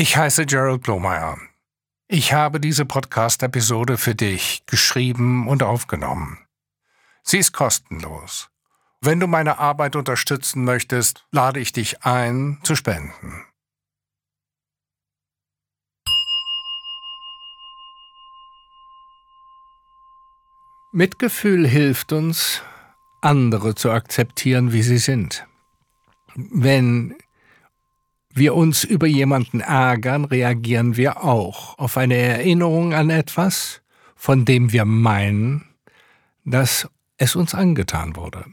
Ich heiße Gerald Blomeyer. Ich habe diese Podcast-Episode für dich geschrieben und aufgenommen. Sie ist kostenlos. Wenn du meine Arbeit unterstützen möchtest, lade ich dich ein, zu spenden. Mitgefühl hilft uns, andere zu akzeptieren, wie sie sind. Wenn wir uns über jemanden ärgern, reagieren wir auch auf eine Erinnerung an etwas, von dem wir meinen, dass es uns angetan wurde.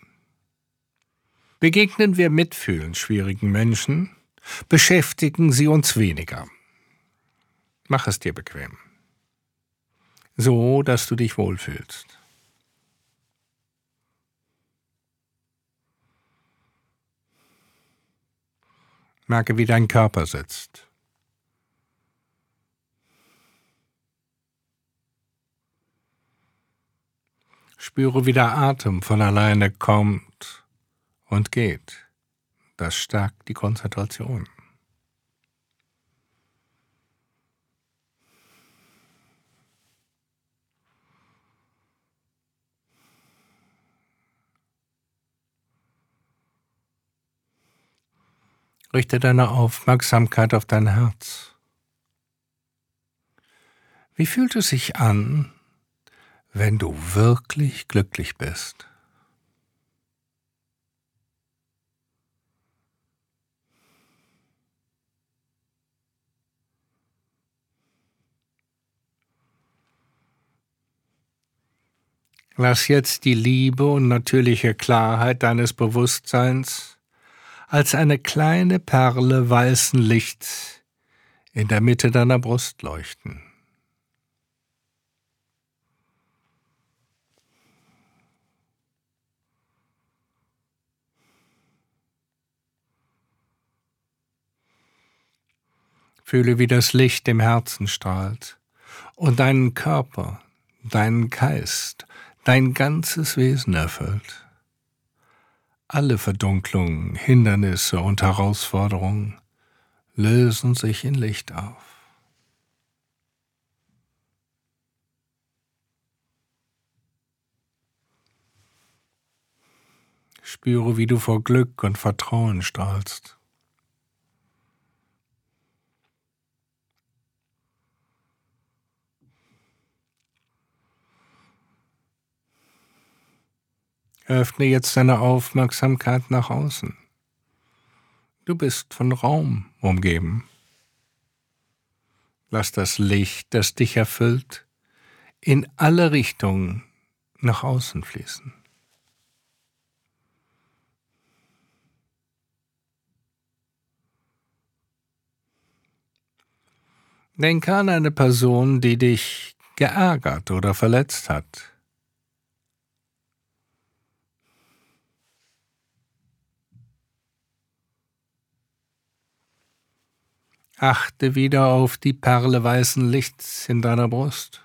Begegnen wir mitfühlend schwierigen Menschen, beschäftigen sie uns weniger. Mach es dir bequem. So, dass du dich wohlfühlst. Merke, wie dein Körper sitzt. Spüre, wie der Atem von alleine kommt und geht. Das stärkt die Konzentration. Richte deine Aufmerksamkeit auf dein Herz. Wie fühlt es sich an, wenn du wirklich glücklich bist? Lass jetzt die Liebe und natürliche Klarheit deines Bewusstseins als eine kleine Perle weißen Lichts in der Mitte deiner Brust leuchten. Fühle, wie das Licht im Herzen strahlt und deinen Körper, deinen Geist, dein ganzes Wesen erfüllt. Alle Verdunklungen, Hindernisse und Herausforderungen lösen sich in Licht auf. Spüre, wie du vor Glück und Vertrauen strahlst. Öffne jetzt deine Aufmerksamkeit nach außen. Du bist von Raum umgeben. Lass das Licht, das dich erfüllt, in alle Richtungen nach außen fließen. Denke an eine Person, die dich geärgert oder verletzt hat. Achte wieder auf die Perle weißen Lichts in deiner Brust.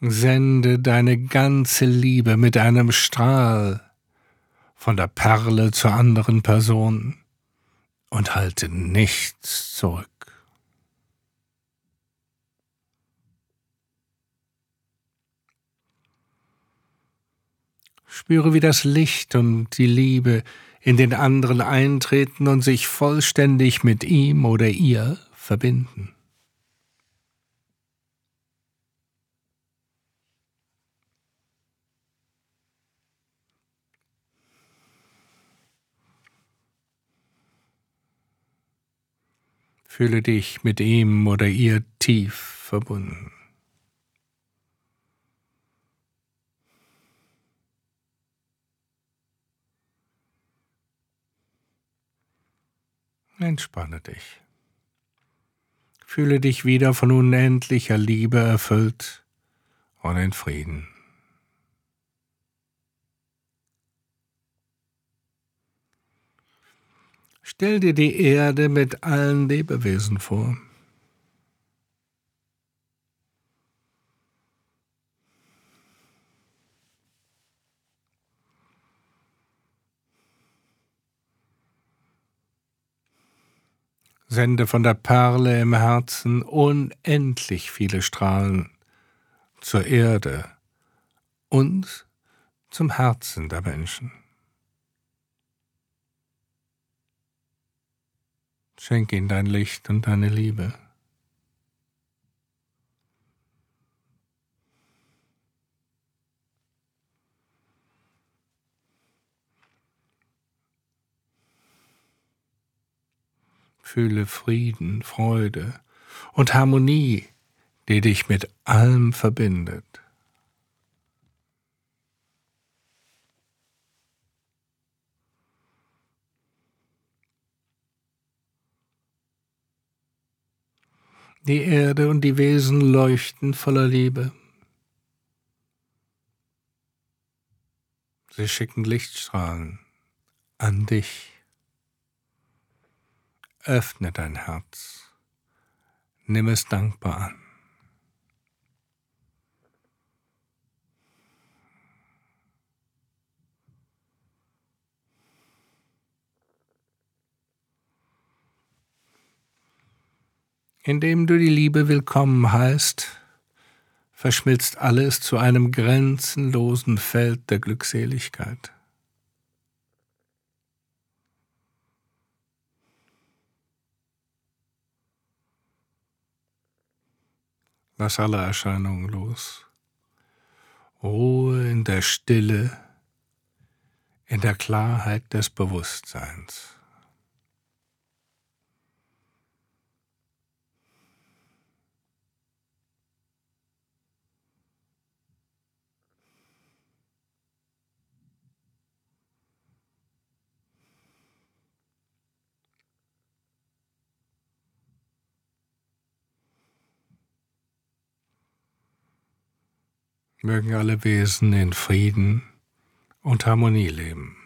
Sende deine ganze Liebe mit einem Strahl von der Perle zur anderen Person und halte nichts zurück. Spüre, wie das Licht und die Liebe in den anderen eintreten und sich vollständig mit ihm oder ihr verbinden. Fühle dich mit ihm oder ihr tief verbunden. Entspanne dich. Fühle dich wieder von unendlicher Liebe erfüllt und in Frieden. Stell dir die Erde mit allen Lebewesen vor. Sende von der Perle im Herzen unendlich viele Strahlen zur Erde und zum Herzen der Menschen. Schenk ihnen dein Licht und deine Liebe. Fühle Frieden, Freude und Harmonie, die dich mit allem verbindet. Die Erde und die Wesen leuchten voller Liebe. Sie schicken Lichtstrahlen an dich. Öffne dein Herz. Nimm es dankbar an. Indem du die Liebe willkommen heißt, verschmilzt alles zu einem grenzenlosen Feld der Glückseligkeit. Lass alle Erscheinungen los. Ruhe in der Stille, in der Klarheit des Bewusstseins. Mögen alle Wesen in Frieden und Harmonie leben.